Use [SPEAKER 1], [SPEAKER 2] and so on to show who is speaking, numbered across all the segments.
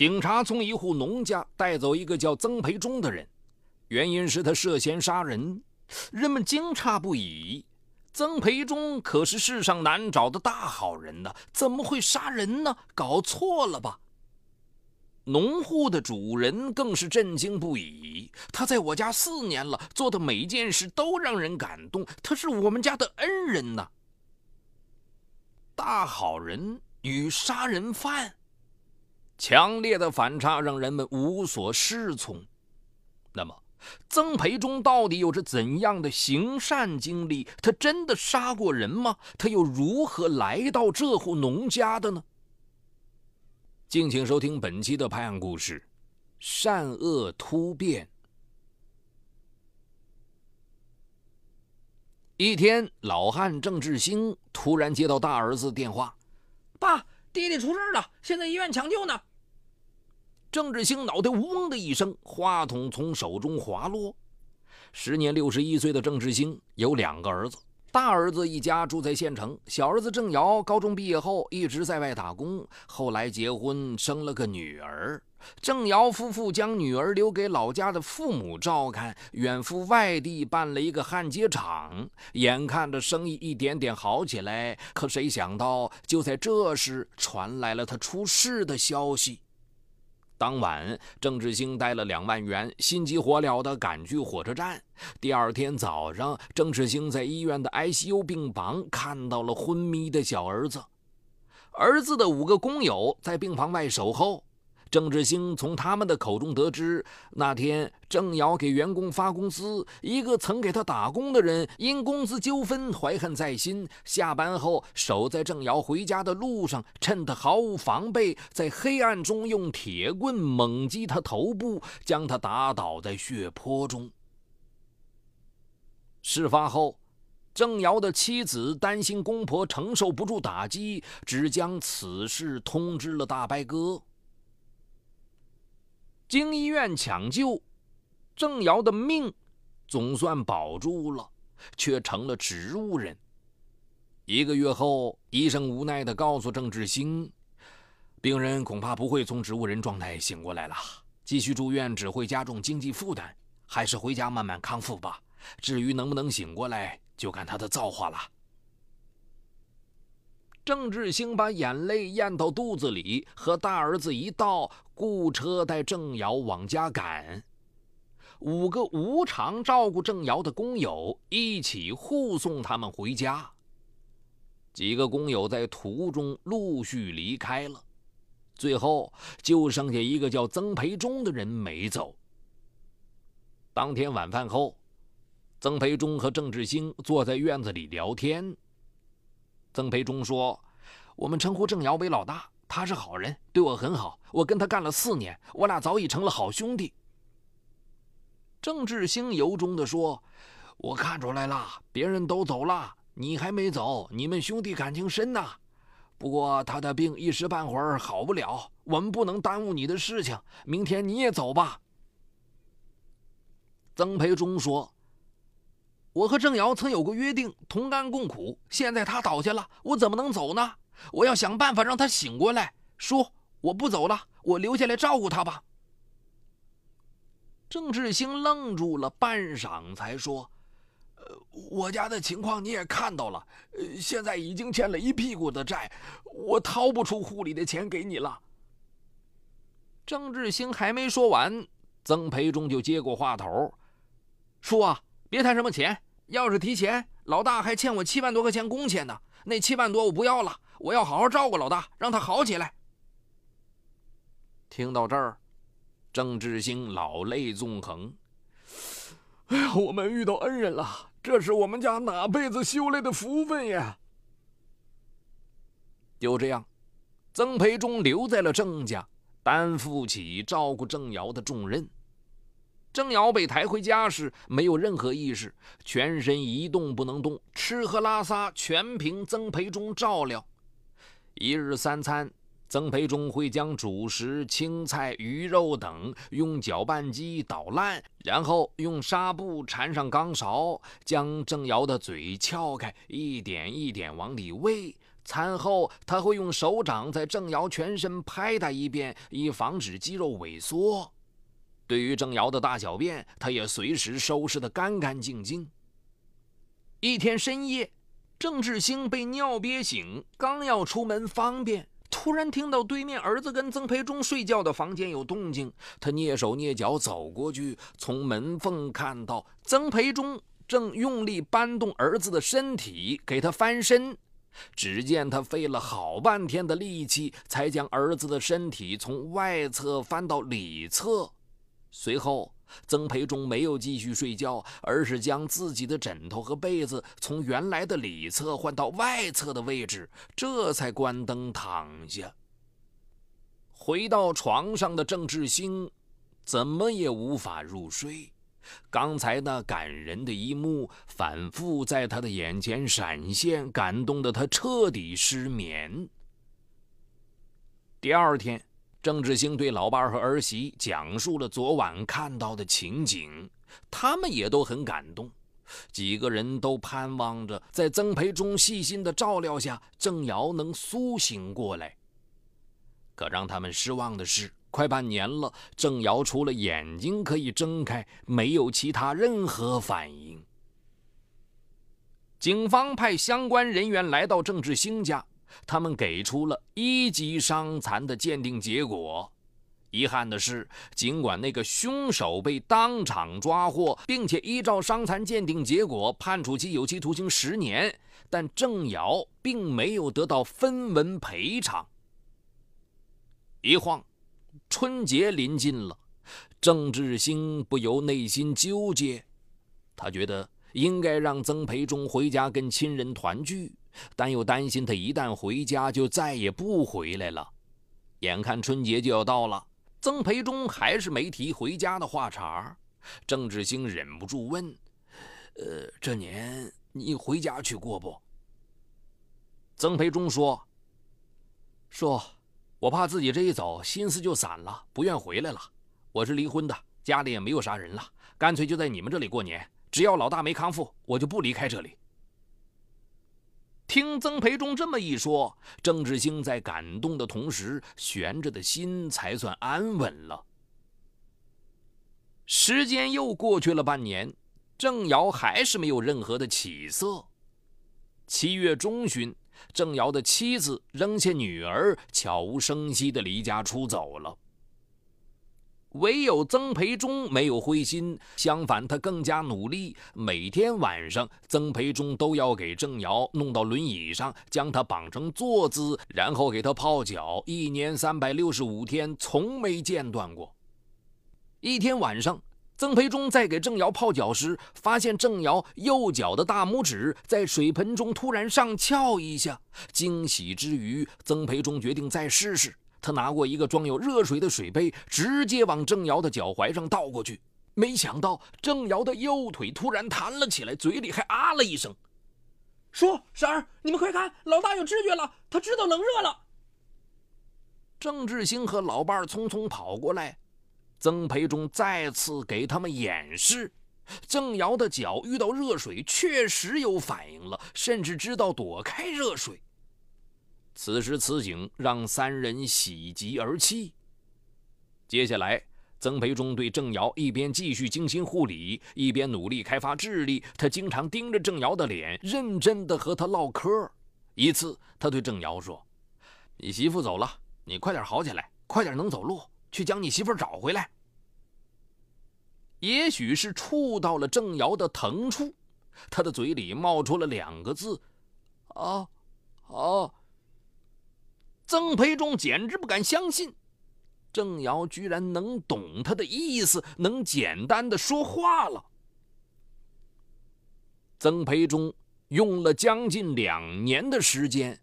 [SPEAKER 1] 警察从一户农家带走一个叫曾培忠的人，原因是他涉嫌杀人。人们惊诧不已。曾培忠可是世上难找的大好人呢，怎么会杀人呢？搞错了吧？农户的主人更是震惊不已。他在我家四年了，做的每件事都让人感动。他是我们家的恩人呐。大好人与杀人犯，强烈的反差让人们无所适从。那么？曾培忠到底有着怎样的行善经历？他真的杀过人吗？他又如何来到这户农家的呢？敬请收听本期的拍案故事：善恶突变。一天，老汉郑志兴突然接到大儿子电话：“
[SPEAKER 2] 爸，弟弟出事了，现在医院抢救呢。”
[SPEAKER 1] 郑志兴脑袋嗡的一声，话筒从手中滑落。时年六十一岁的郑志兴有两个儿子，大儿子一家住在县城，小儿子郑瑶高中毕业后一直在外打工，后来结婚生了个女儿。郑瑶夫妇将女儿留给老家的父母照看，远赴外地办了一个焊接厂，眼看着生意一点点好起来，可谁想到，就在这时传来了他出事的消息。当晚，郑志兴带了两万元，心急火燎地赶去火车站。第二天早上，郑志兴在医院的 ICU 病房看到了昏迷的小儿子，儿子的五个工友在病房外守候。郑志兴从他们的口中得知，那天郑瑶给员工发工资，一个曾给他打工的人因工资纠纷怀恨在心，下班后守在郑瑶回家的路上，趁他毫无防备，在黑暗中用铁棍猛击他头部，将他打倒在血泊中。事发后，郑瑶的妻子担心公婆承受不住打击，只将此事通知了大伯哥。经医院抢救，郑瑶的命总算保住了，却成了植物人。一个月后，医生无奈地告诉郑志兴，病人恐怕不会从植物人状态醒过来了，继续住院只会加重经济负担，还是回家慢慢康复吧。至于能不能醒过来，就看他的造化了。郑志兴把眼泪咽到肚子里，和大儿子一道雇车带郑瑶往家赶。五个无偿照顾郑瑶的工友一起护送他们回家。几个工友在途中陆续离开了，最后就剩下一个叫曾培忠的人没走。当天晚饭后，曾培忠和郑志兴坐在院子里聊天。曾培忠说：“我们称呼郑瑶为老大，他是好人，对我很好。我跟他干了四年，我俩早已成了好兄弟。”郑志兴由衷地说：“我看出来了，别人都走了，你还没走，你们兄弟感情深呐。不过他的病一时半会儿好不了，我们不能耽误你的事情。明天你也走吧。”曾培忠说。我和郑瑶曾有过约定，同甘共苦。现在他倒下了，我怎么能走呢？我要想办法让他醒过来。说我不走了，我留下来照顾他吧。郑志兴愣住了，半晌才说：“呃，我家的情况你也看到了，呃，现在已经欠了一屁股的债，我掏不出户里的钱给你了。”郑志兴还没说完，曾培忠就接过话头：“叔啊。”别谈什么钱，要是提钱，老大还欠我七万多块钱工钱呢。那七万多我不要了，我要好好照顾老大，让他好起来。听到这儿，郑志兴老泪纵横。哎呀，我们遇到恩人了，这是我们家哪辈子修来的福分呀！就这样，曾培忠留在了郑家，担负起照顾郑瑶的重任。郑瑶被抬回家时，没有任何意识，全身一动不能动，吃喝拉撒全凭曾培忠照料。一日三餐，曾培忠会将主食、青菜、鱼肉等用搅拌机捣烂，然后用纱布缠上钢勺，将郑瑶的嘴撬开，一点一点往里喂，餐后他会用手掌在郑瑶全身拍打一遍，以防止肌肉萎缩。对于郑瑶的大小便，他也随时收拾得干干净净。一天深夜，郑志兴被尿憋醒，刚要出门方便，突然听到对面儿子跟曾培忠睡觉的房间有动静。他蹑手蹑脚走过去，从门缝看到曾培忠正用力搬动儿子的身体，给他翻身。只见他费了好半天的力气，才将儿子的身体从外侧翻到里侧。随后，曾培忠没有继续睡觉，而是将自己的枕头和被子从原来的里侧换到外侧的位置，这才关灯躺下。回到床上的郑志兴，怎么也无法入睡。刚才那感人的一幕反复在他的眼前闪现，感动得他彻底失眠。第二天，郑志兴对老伴和儿媳讲述了昨晚看到的情景，他们也都很感动。几个人都盼望着在曾培忠细心的照料下，郑瑶能苏醒过来。可让他们失望的是。快半年了，郑瑶除了眼睛可以睁开，没有其他任何反应。警方派相关人员来到郑志兴家，他们给出了一级伤残的鉴定结果。遗憾的是，尽管那个凶手被当场抓获，并且依照伤残鉴定结果判处其有期徒刑十年，但郑瑶并没有得到分文赔偿。一晃。春节临近了，郑志兴不由内心纠结。他觉得应该让曾培忠回家跟亲人团聚，但又担心他一旦回家就再也不回来了。眼看春节就要到了，曾培忠还是没提回家的话茬郑志兴忍不住问：“呃，这年你回家去过不？”曾培忠说：“说。”我怕自己这一走，心思就散了，不愿回来了。我是离婚的，家里也没有啥人了，干脆就在你们这里过年。只要老大没康复，我就不离开这里。听曾培忠这么一说，郑志兴在感动的同时，悬着的心才算安稳了。时间又过去了半年，郑瑶还是没有任何的起色。七月中旬。郑瑶的妻子扔下女儿，悄无声息地离家出走了。唯有曾培忠没有灰心，相反，他更加努力。每天晚上，曾培忠都要给郑瑶弄到轮椅上，将她绑成坐姿，然后给她泡脚。一年三百六十五天，从没间断过。一天晚上。曾培忠在给郑瑶泡脚时，发现郑瑶右脚的大拇指在水盆中突然上翘一下。惊喜之余，曾培忠决定再试试。他拿过一个装有热水的水杯，直接往郑瑶的脚踝上倒过去。没想到，郑瑶的右腿突然弹了起来，嘴里还啊了一声，
[SPEAKER 2] 说：“婶儿，你们快看，老大有知觉了，他知道冷热了。”
[SPEAKER 1] 郑志兴和老伴儿匆匆跑过来。曾培忠再次给他们演示，郑瑶的脚遇到热水确实有反应了，甚至知道躲开热水。此时此景让三人喜极而泣。接下来，曾培忠对郑瑶一边继续精心护理，一边努力开发智力。他经常盯着郑瑶的脸，认真地和她唠嗑。一次，他对郑瑶说：“你媳妇走了，你快点好起来，快点能走路。”去将你媳妇找回来。也许是触到了郑瑶的疼处，他的嘴里冒出了两个字：“啊，啊。”曾培忠简直不敢相信，郑瑶居然能懂他的意思，能简单的说话了。曾培忠用了将近两年的时间。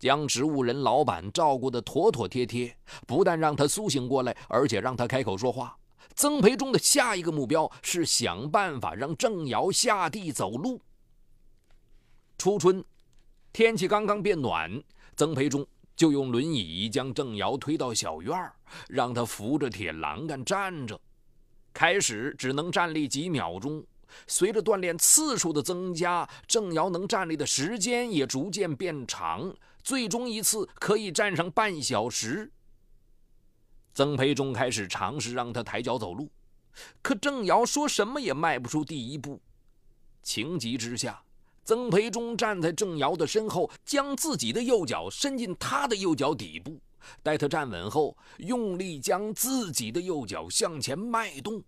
[SPEAKER 1] 将植物人老板照顾得妥妥帖帖，不但让他苏醒过来，而且让他开口说话。曾培忠的下一个目标是想办法让郑瑶下地走路。初春，天气刚刚变暖，曾培忠就用轮椅将郑瑶推到小院儿，让他扶着铁栏杆站着。开始只能站立几秒钟，随着锻炼次数的增加，郑瑶能站立的时间也逐渐变长，最终一次可以站上半小时。曾培忠开始尝试让他抬脚走路，可郑瑶说什么也迈不出第一步。情急之下，曾培忠站在郑瑶的身后，将自己的右脚伸进他的右脚底部，待他站稳后，用力将自己的右脚向前迈动。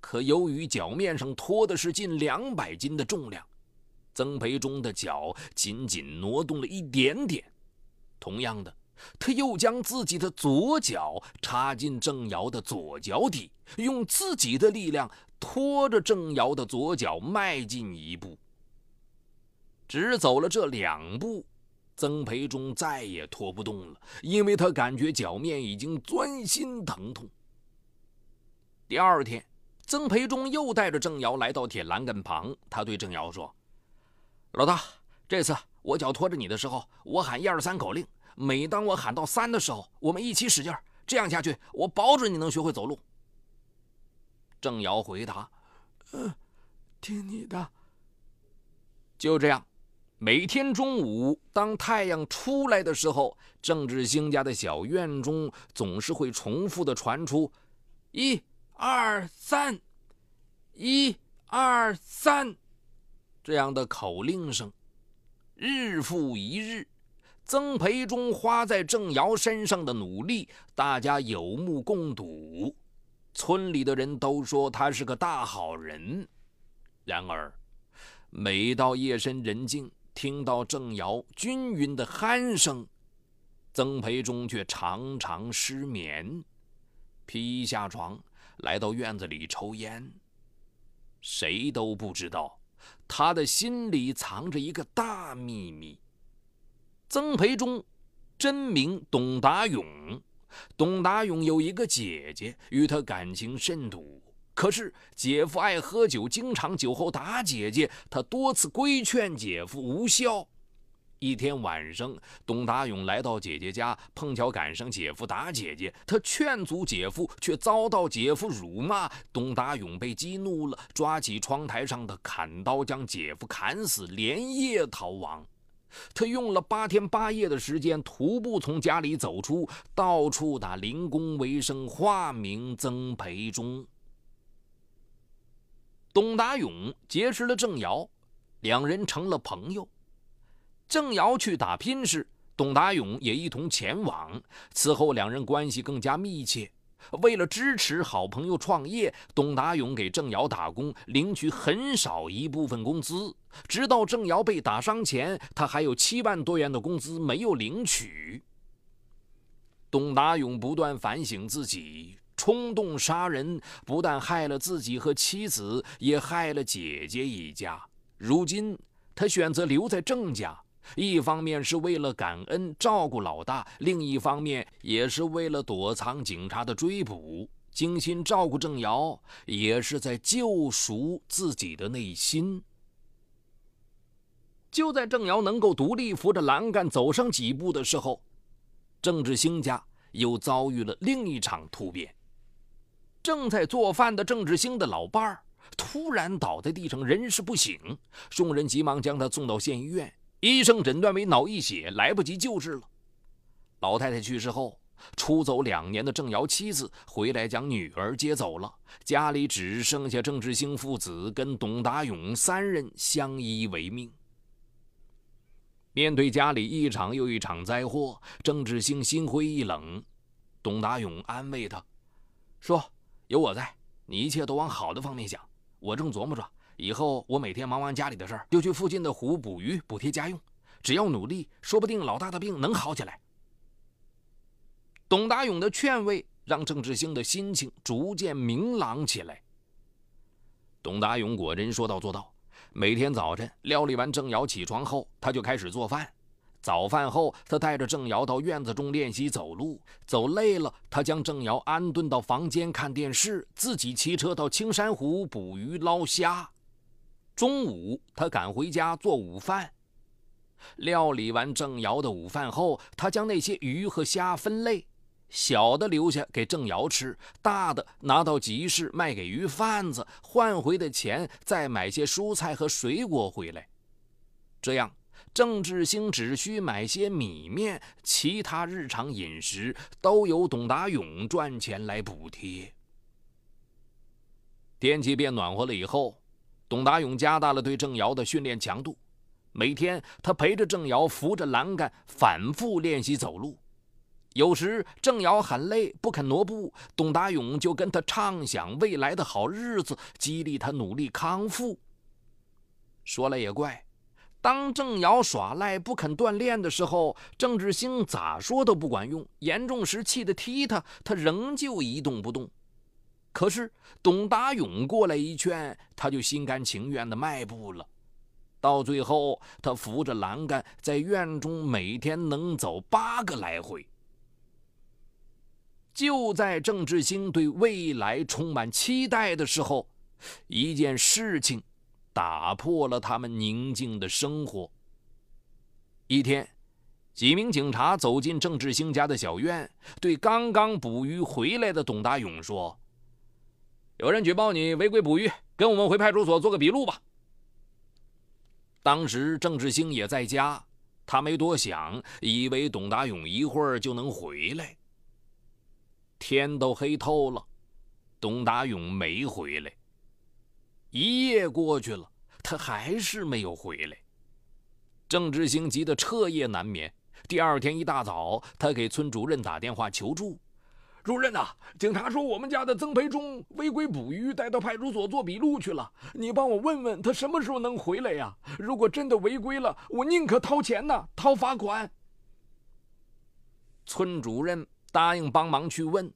[SPEAKER 1] 可由于脚面上拖的是近两百斤的重量，曾培忠的脚仅仅挪动了一点点。同样的，他又将自己的左脚插进郑瑶的左脚底，用自己的力量拖着郑瑶的左脚迈进一步。只走了这两步，曾培忠再也拖不动了，因为他感觉脚面已经钻心疼痛。第二天。曾培忠又带着郑瑶来到铁栏杆旁，他对郑瑶说：“老大，这次我脚拖着你的时候，我喊一二三口令。每当我喊到三的时候，我们一起使劲这样下去，我保准你能学会走路。”郑瑶回答：“
[SPEAKER 2] 嗯，听你的。”
[SPEAKER 1] 就这样，每天中午当太阳出来的时候，郑志兴家的小院中总是会重复的传出“一”。二三，一二三，这样的口令声，日复一日，曾培忠花在郑瑶身上的努力，大家有目共睹。村里的人都说他是个大好人。然而，每到夜深人静，听到郑瑶均匀的鼾声，曾培忠却常常失眠，披下床。来到院子里抽烟，谁都不知道，他的心里藏着一个大秘密。曾培忠，真名董达勇。董达勇有一个姐姐，与他感情甚笃。可是姐夫爱喝酒，经常酒后打姐姐，他多次规劝姐夫无效。一天晚上，董达勇来到姐姐家，碰巧赶上姐夫打姐姐。他劝阻姐夫，却遭到姐夫辱骂。董达勇被激怒了，抓起窗台上的砍刀，将姐夫砍死，连夜逃亡。他用了八天八夜的时间，徒步从家里走出，到处打零工为生，化名曾培忠。董达勇结识了郑瑶，两人成了朋友。郑瑶去打拼时，董达勇也一同前往。此后，两人关系更加密切。为了支持好朋友创业，董达勇给郑瑶打工，领取很少一部分工资。直到郑瑶被打伤前，他还有七万多元的工资没有领取。董达勇不断反省自己，冲动杀人不但害了自己和妻子，也害了姐姐一家。如今，他选择留在郑家。一方面是为了感恩照顾老大，另一方面也是为了躲藏警察的追捕。精心照顾郑瑶，也是在救赎自己的内心。就在郑瑶能够独立扶着栏杆走上几步的时候，郑志兴家又遭遇了另一场突变。正在做饭的郑志兴的老伴儿突然倒在地上，人事不省，众人急忙将他送到县医院。医生诊断为脑溢血，来不及救治了。老太太去世后，出走两年的郑瑶妻子回来将女儿接走了，家里只剩下郑志兴父子跟董达勇三人相依为命。面对家里一场又一场灾祸，郑志兴心灰意冷。董达勇安慰他说：“有我在，你一切都往好的方面想。我正琢磨着。”以后我每天忙完家里的事儿，就去附近的湖捕鱼，补贴家用。只要努力，说不定老大的病能好起来。董达勇的劝慰让郑志兴的心情逐渐明朗起来。董达勇果真说到做到，每天早晨料理完郑瑶起床后，他就开始做饭。早饭后，他带着郑瑶到院子中练习走路。走累了，他将郑瑶安顿到房间看电视，自己骑车到青山湖捕鱼捞虾。中午，他赶回家做午饭。料理完郑瑶的午饭后，他将那些鱼和虾分类，小的留下给郑瑶吃，大的拿到集市卖给鱼贩子，换回的钱再买些蔬菜和水果回来。这样，郑志兴只需买些米面，其他日常饮食都由董达勇赚钱来补贴。天气变暖和了以后，董达勇加大了对郑瑶的训练强度。每天，他陪着郑瑶扶着栏杆反复练习走路。有时郑瑶喊累不肯挪步，董达勇就跟他畅想未来的好日子，激励他努力康复。说来也怪，当郑瑶耍赖不肯锻炼的时候，郑志兴咋说都不管用，严重时气得踢他，他仍旧一动不动。可是董达勇过来一劝，他就心甘情愿地迈步了。到最后，他扶着栏杆在院中每天能走八个来回。就在郑志兴对未来充满期待的时候，一件事情打破了他们宁静的生活。一天，几名警察走进郑志兴家的小院，对刚刚捕鱼回来的董达勇说：“有人举报你违规捕鱼，跟我们回派出所做个笔录吧。”当时郑志兴也在家，他没多想，以为董达勇一会儿就能回来。天都黑透了，董达勇没回来。一夜过去了，他还是没有回来。郑志兴急得彻夜难眠。第二天一大早，他给村主任打电话求助。
[SPEAKER 2] 主任呐，警察说我们家的曾培忠违规捕鱼，带到派出所做笔录去了。你帮我问问他什么时候能回来呀？如果真的违规了，我宁可掏钱呢，掏罚款。
[SPEAKER 1] 村主任答应帮忙去问。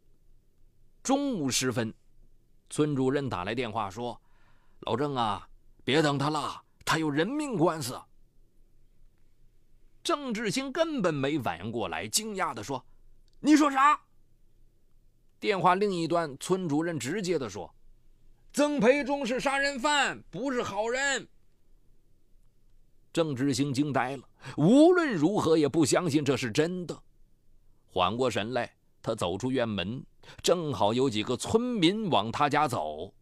[SPEAKER 1] 中午时分，村主任打来电话说：“老郑啊，别等他了，他有人命官司。”郑志兴根本没反应过来，惊讶地说：“
[SPEAKER 2] 你说啥？”
[SPEAKER 1] 电话另一端，村主任直接的说：“
[SPEAKER 2] 曾培忠是杀人犯，不是好人。”
[SPEAKER 1] 郑志兴惊呆了，无论如何也不相信这是真的。缓过神来，他走出院门，正好有几个村民往他家走。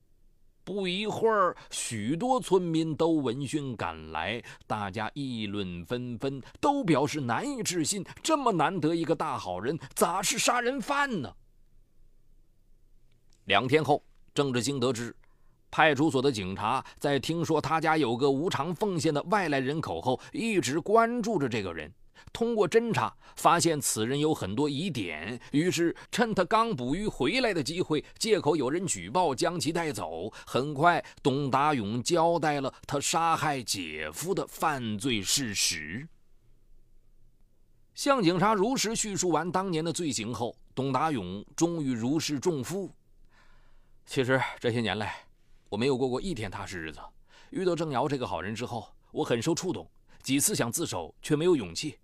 [SPEAKER 1] 不一会儿，许多村民都闻讯赶来，大家议论纷纷，都表示难以置信：这么难得一个大好人，咋是杀人犯呢？两天后，郑志兴得知，派出所的警察在听说他家有个无偿奉献的外来人口后，一直关注着这个人。通过侦查，发现此人有很多疑点，于是趁他刚捕鱼回来的机会，借口有人举报，将其带走。很快，董达勇交代了他杀害姐夫的犯罪事实。向警察如实叙述完当年的罪行后，董达勇终于如释重负。其实这些年来，我没有过过一天踏实日子。遇到郑瑶这个好人之后，我很受触动，几次想自首，却没有勇气。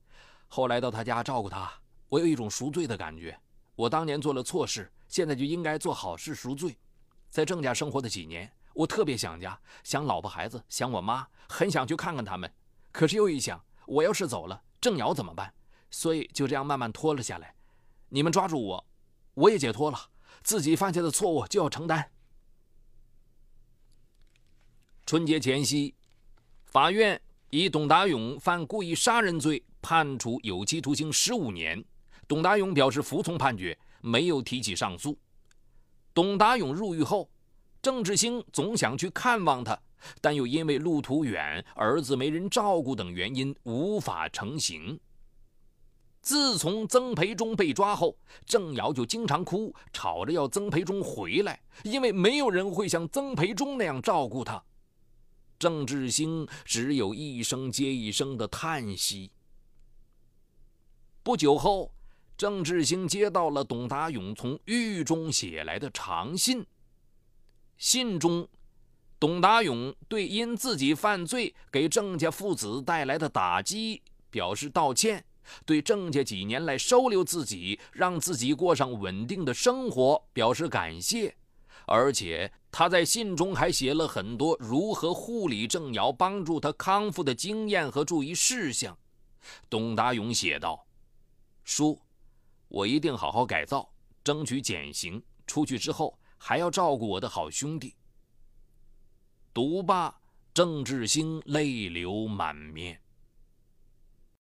[SPEAKER 1] 后来到他家照顾他，我有一种赎罪的感觉。我当年做了错事，现在就应该做好事赎罪。在郑家生活的几年，我特别想家，想老婆孩子，想我妈，很想去看看他们。可是又一想，我要是走了，郑瑶怎么办？所以就这样慢慢拖了下来。你们抓住我，我也解脱了。自己犯下的错误就要承担。春节前夕，法院以董达勇犯故意杀人罪判处有期徒刑十五年。董达勇表示服从判决，没有提起上诉。董达勇入狱后，郑志兴总想去看望他，但又因为路途远、儿子没人照顾等原因，无法成行。自从曾培忠被抓后，郑瑶就经常哭，吵着要曾培忠回来，因为没有人会像曾培忠那样照顾他。郑志兴只有一声接一声的叹息。不久后，郑志兴接到了董达勇从狱中写来的长信。信中，董达勇对因自己犯罪给郑家父子带来的打击表示道歉。对郑家几年来收留自己，让自己过上稳定的生活表示感谢，而且他在信中还写了很多如何护理郑瑶、帮助他康复的经验和注意事项。董达勇写道：“叔，我一定好好改造，争取减刑。出去之后还要照顾我的好兄弟。”读罢，郑志兴泪流满面。